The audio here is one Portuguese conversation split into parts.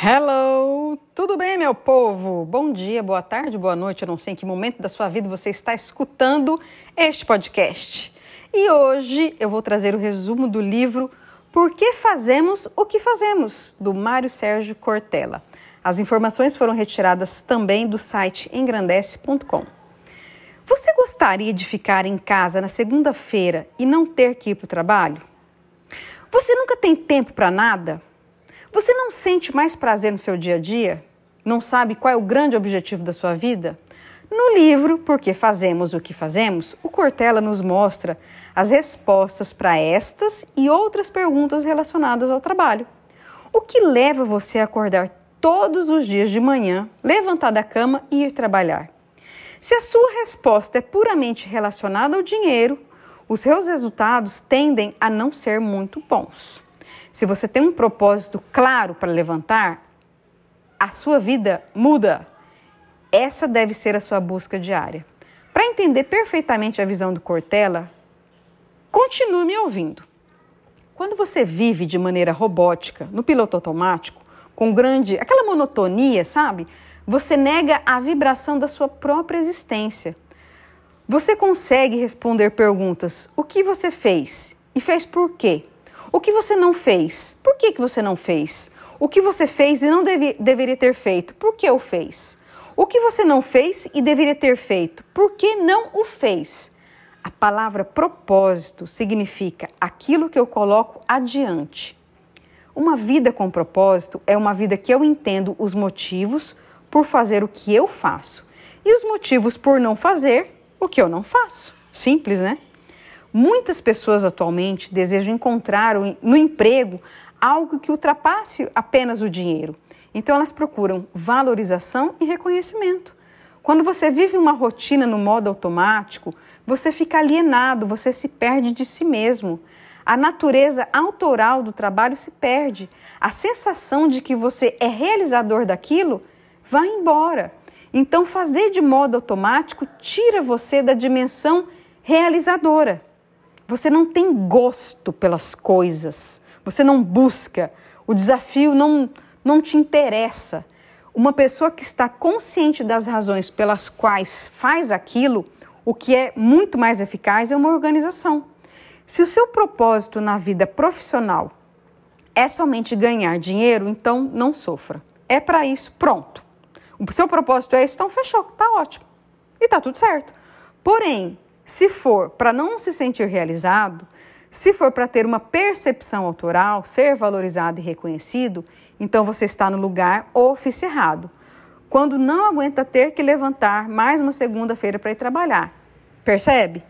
Hello! Tudo bem, meu povo? Bom dia, boa tarde, boa noite. Eu não sei em que momento da sua vida você está escutando este podcast. E hoje eu vou trazer o resumo do livro Por que Fazemos o que Fazemos, do Mário Sérgio Cortella. As informações foram retiradas também do site engrandece.com. Você gostaria de ficar em casa na segunda-feira e não ter que ir para o trabalho? Você nunca tem tempo para nada? Você não sente mais prazer no seu dia a dia? Não sabe qual é o grande objetivo da sua vida? No livro Por que Fazemos o que Fazemos, o Cortella nos mostra as respostas para estas e outras perguntas relacionadas ao trabalho. O que leva você a acordar todos os dias de manhã, levantar da cama e ir trabalhar? Se a sua resposta é puramente relacionada ao dinheiro, os seus resultados tendem a não ser muito bons. Se você tem um propósito claro para levantar, a sua vida muda. Essa deve ser a sua busca diária. Para entender perfeitamente a visão do Cortella, continue me ouvindo. Quando você vive de maneira robótica, no piloto automático, com grande, aquela monotonia, sabe? Você nega a vibração da sua própria existência. Você consegue responder perguntas: o que você fez? E fez por quê? O que você não fez? Por que, que você não fez? O que você fez e não deve, deveria ter feito? Por que o fez? O que você não fez e deveria ter feito? Por que não o fez? A palavra propósito significa aquilo que eu coloco adiante. Uma vida com propósito é uma vida que eu entendo os motivos por fazer o que eu faço e os motivos por não fazer o que eu não faço. Simples, né? Muitas pessoas atualmente desejam encontrar no emprego algo que ultrapasse apenas o dinheiro. Então elas procuram valorização e reconhecimento. Quando você vive uma rotina no modo automático, você fica alienado, você se perde de si mesmo. A natureza autoral do trabalho se perde. A sensação de que você é realizador daquilo vai embora. Então, fazer de modo automático tira você da dimensão realizadora. Você não tem gosto pelas coisas, você não busca, o desafio não, não te interessa. Uma pessoa que está consciente das razões pelas quais faz aquilo, o que é muito mais eficaz é uma organização. Se o seu propósito na vida profissional é somente ganhar dinheiro, então não sofra. É para isso, pronto. O seu propósito é isso, então fechou, tá ótimo. E tá tudo certo. Porém, se for para não se sentir realizado, se for para ter uma percepção autoral, ser valorizado e reconhecido, então você está no lugar ofício errado. Quando não aguenta ter que levantar mais uma segunda-feira para ir trabalhar. Percebe?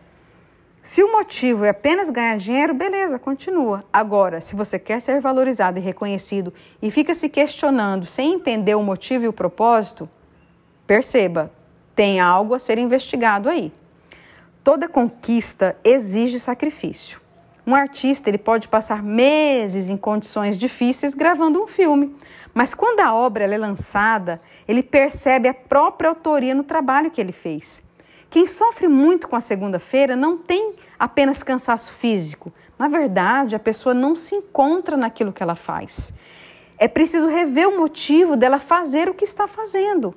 Se o motivo é apenas ganhar dinheiro, beleza, continua. Agora, se você quer ser valorizado e reconhecido e fica se questionando sem entender o motivo e o propósito, perceba, tem algo a ser investigado aí. Toda conquista exige sacrifício. Um artista ele pode passar meses em condições difíceis gravando um filme, mas quando a obra é lançada, ele percebe a própria autoria no trabalho que ele fez. Quem sofre muito com a segunda-feira não tem apenas cansaço físico. Na verdade, a pessoa não se encontra naquilo que ela faz. É preciso rever o motivo dela fazer o que está fazendo.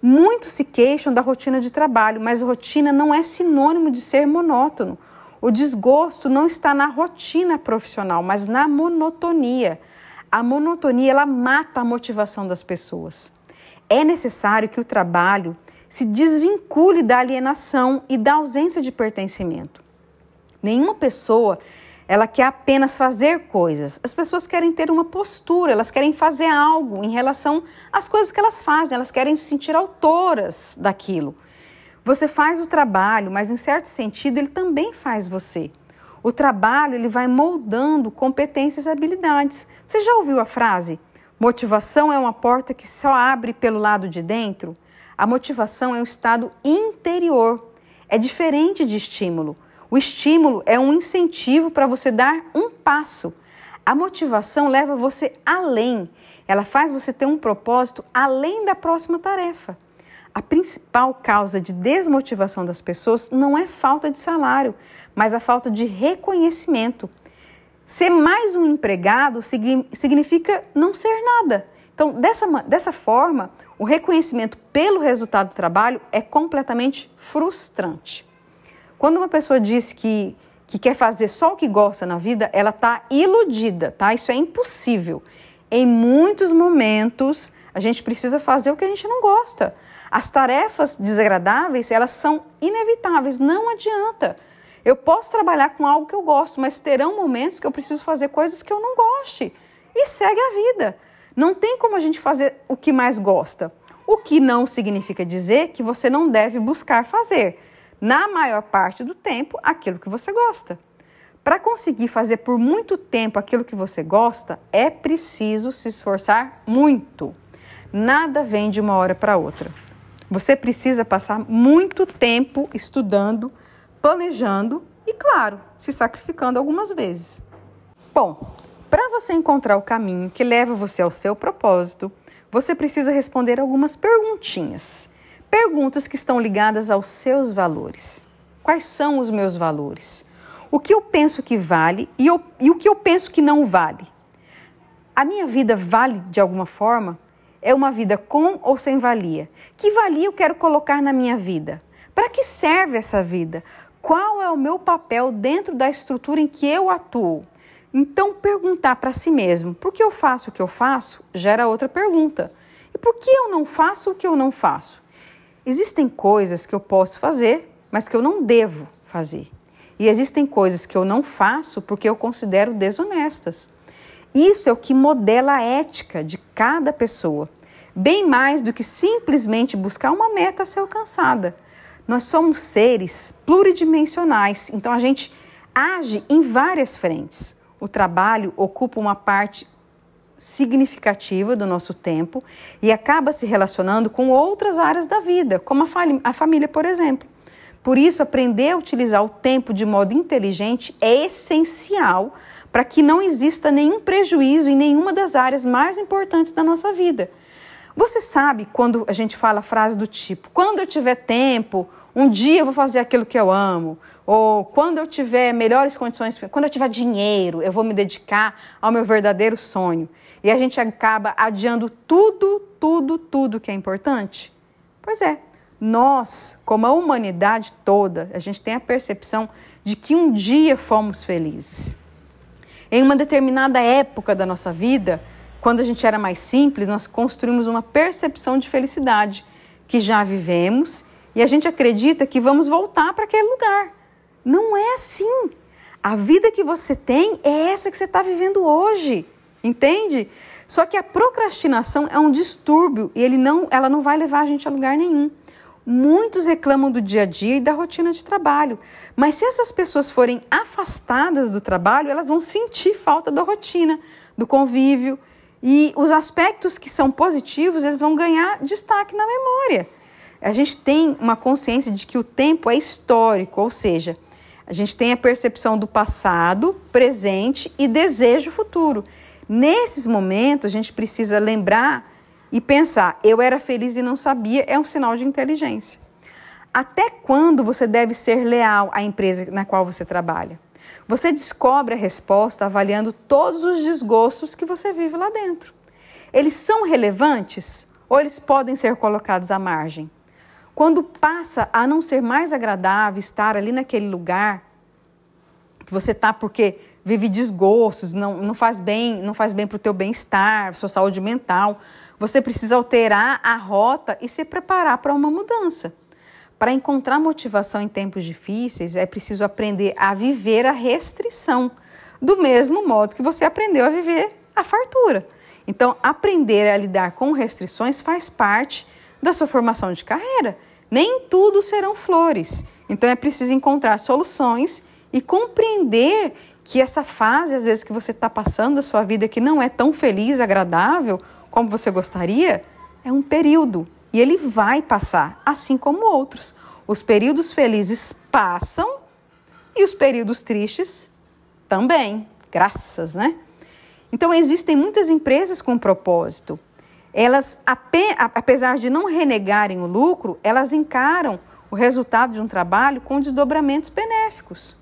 Muitos se queixam da rotina de trabalho, mas rotina não é sinônimo de ser monótono. O desgosto não está na rotina profissional, mas na monotonia. A monotonia ela mata a motivação das pessoas. É necessário que o trabalho se desvincule da alienação e da ausência de pertencimento. Nenhuma pessoa ela quer apenas fazer coisas. As pessoas querem ter uma postura, elas querem fazer algo em relação às coisas que elas fazem, elas querem se sentir autoras daquilo. Você faz o trabalho, mas em certo sentido ele também faz você. O trabalho ele vai moldando competências e habilidades. Você já ouviu a frase? Motivação é uma porta que só abre pelo lado de dentro? A motivação é um estado interior. É diferente de estímulo. O estímulo é um incentivo para você dar um passo. A motivação leva você além. Ela faz você ter um propósito além da próxima tarefa. A principal causa de desmotivação das pessoas não é falta de salário, mas a falta de reconhecimento. Ser mais um empregado significa não ser nada. Então, dessa, dessa forma, o reconhecimento pelo resultado do trabalho é completamente frustrante. Quando uma pessoa diz que, que quer fazer só o que gosta na vida, ela está iludida, tá? Isso é impossível. Em muitos momentos, a gente precisa fazer o que a gente não gosta. As tarefas desagradáveis, elas são inevitáveis, não adianta. Eu posso trabalhar com algo que eu gosto, mas terão momentos que eu preciso fazer coisas que eu não goste. E segue a vida. Não tem como a gente fazer o que mais gosta. O que não significa dizer que você não deve buscar fazer, na maior parte do tempo, aquilo que você gosta. Para conseguir fazer por muito tempo aquilo que você gosta, é preciso se esforçar muito. Nada vem de uma hora para outra. Você precisa passar muito tempo estudando, planejando e, claro, se sacrificando algumas vezes. Bom, para você encontrar o caminho que leva você ao seu propósito, você precisa responder algumas perguntinhas. Perguntas que estão ligadas aos seus valores. Quais são os meus valores? O que eu penso que vale e, eu, e o que eu penso que não vale? A minha vida vale de alguma forma? É uma vida com ou sem valia? Que valia eu quero colocar na minha vida? Para que serve essa vida? qual é o meu papel dentro da estrutura em que eu atuo. Então, perguntar para si mesmo por que eu faço o que eu faço gera outra pergunta. E por que eu não faço o que eu não faço? Existem coisas que eu posso fazer, mas que eu não devo fazer. E existem coisas que eu não faço porque eu considero desonestas. Isso é o que modela a ética de cada pessoa, bem mais do que simplesmente buscar uma meta a ser alcançada. Nós somos seres pluridimensionais, então a gente age em várias frentes. O trabalho ocupa uma parte significativa do nosso tempo e acaba se relacionando com outras áreas da vida, como a, a família, por exemplo. Por isso, aprender a utilizar o tempo de modo inteligente é essencial para que não exista nenhum prejuízo em nenhuma das áreas mais importantes da nossa vida. Você sabe quando a gente fala a frase do tipo: quando eu tiver tempo, um dia eu vou fazer aquilo que eu amo, ou quando eu tiver melhores condições, quando eu tiver dinheiro, eu vou me dedicar ao meu verdadeiro sonho. E a gente acaba adiando tudo, tudo, tudo que é importante? Pois é, nós, como a humanidade toda, a gente tem a percepção de que um dia fomos felizes. Em uma determinada época da nossa vida, quando a gente era mais simples, nós construímos uma percepção de felicidade que já vivemos e a gente acredita que vamos voltar para aquele lugar. Não é assim. A vida que você tem é essa que você está vivendo hoje, entende? Só que a procrastinação é um distúrbio e ele não, ela não vai levar a gente a lugar nenhum. Muitos reclamam do dia a dia e da rotina de trabalho, mas se essas pessoas forem afastadas do trabalho, elas vão sentir falta da rotina, do convívio e os aspectos que são positivos, eles vão ganhar destaque na memória a gente tem uma consciência de que o tempo é histórico, ou seja, a gente tem a percepção do passado, presente e desejo futuro. Nesses momentos, a gente precisa lembrar e pensar: eu era feliz e não sabia, é um sinal de inteligência. Até quando você deve ser leal à empresa na qual você trabalha? Você descobre a resposta avaliando todos os desgostos que você vive lá dentro. Eles são relevantes ou eles podem ser colocados à margem? Quando passa a não ser mais agradável estar ali naquele lugar que você está porque vive desgostos, não, não faz bem, não faz bem para o teu bem-estar, sua saúde mental, você precisa alterar a rota e se preparar para uma mudança. Para encontrar motivação em tempos difíceis, é preciso aprender a viver a restrição, do mesmo modo que você aprendeu a viver a fartura. Então, aprender a lidar com restrições faz parte da sua formação de carreira. Nem tudo serão flores. Então é preciso encontrar soluções e compreender que essa fase, às vezes, que você está passando da sua vida que não é tão feliz, agradável como você gostaria, é um período e ele vai passar, assim como outros. Os períodos felizes passam e os períodos tristes também, graças, né? Então existem muitas empresas com propósito elas, apesar de não renegarem o lucro, elas encaram o resultado de um trabalho com desdobramentos benéficos.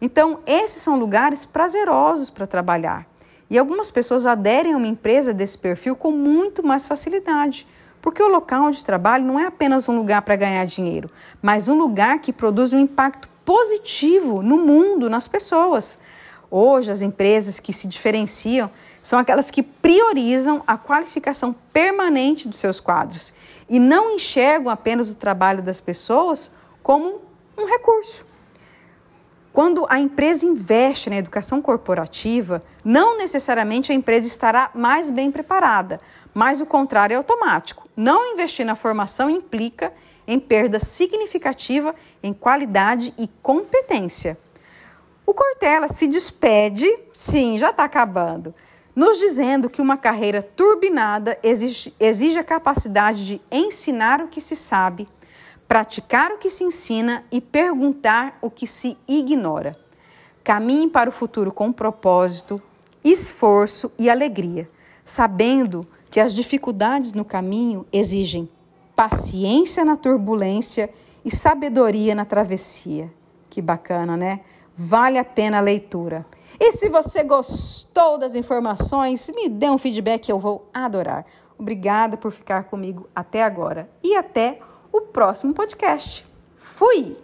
Então, esses são lugares prazerosos para trabalhar. E algumas pessoas aderem a uma empresa desse perfil com muito mais facilidade, porque o local de trabalho não é apenas um lugar para ganhar dinheiro, mas um lugar que produz um impacto positivo no mundo, nas pessoas. Hoje, as empresas que se diferenciam são aquelas que priorizam a qualificação permanente dos seus quadros e não enxergam apenas o trabalho das pessoas como um recurso. Quando a empresa investe na educação corporativa, não necessariamente a empresa estará mais bem preparada, mas o contrário é automático. Não investir na formação implica em perda significativa em qualidade e competência. O Cortella se despede, sim, já está acabando, nos dizendo que uma carreira turbinada exige, exige a capacidade de ensinar o que se sabe, praticar o que se ensina e perguntar o que se ignora. Caminhe para o futuro com propósito, esforço e alegria, sabendo que as dificuldades no caminho exigem paciência na turbulência e sabedoria na travessia. Que bacana, né? Vale a pena a leitura. E se você gostou das informações, me dê um feedback, eu vou adorar. Obrigada por ficar comigo até agora e até o próximo podcast. Fui!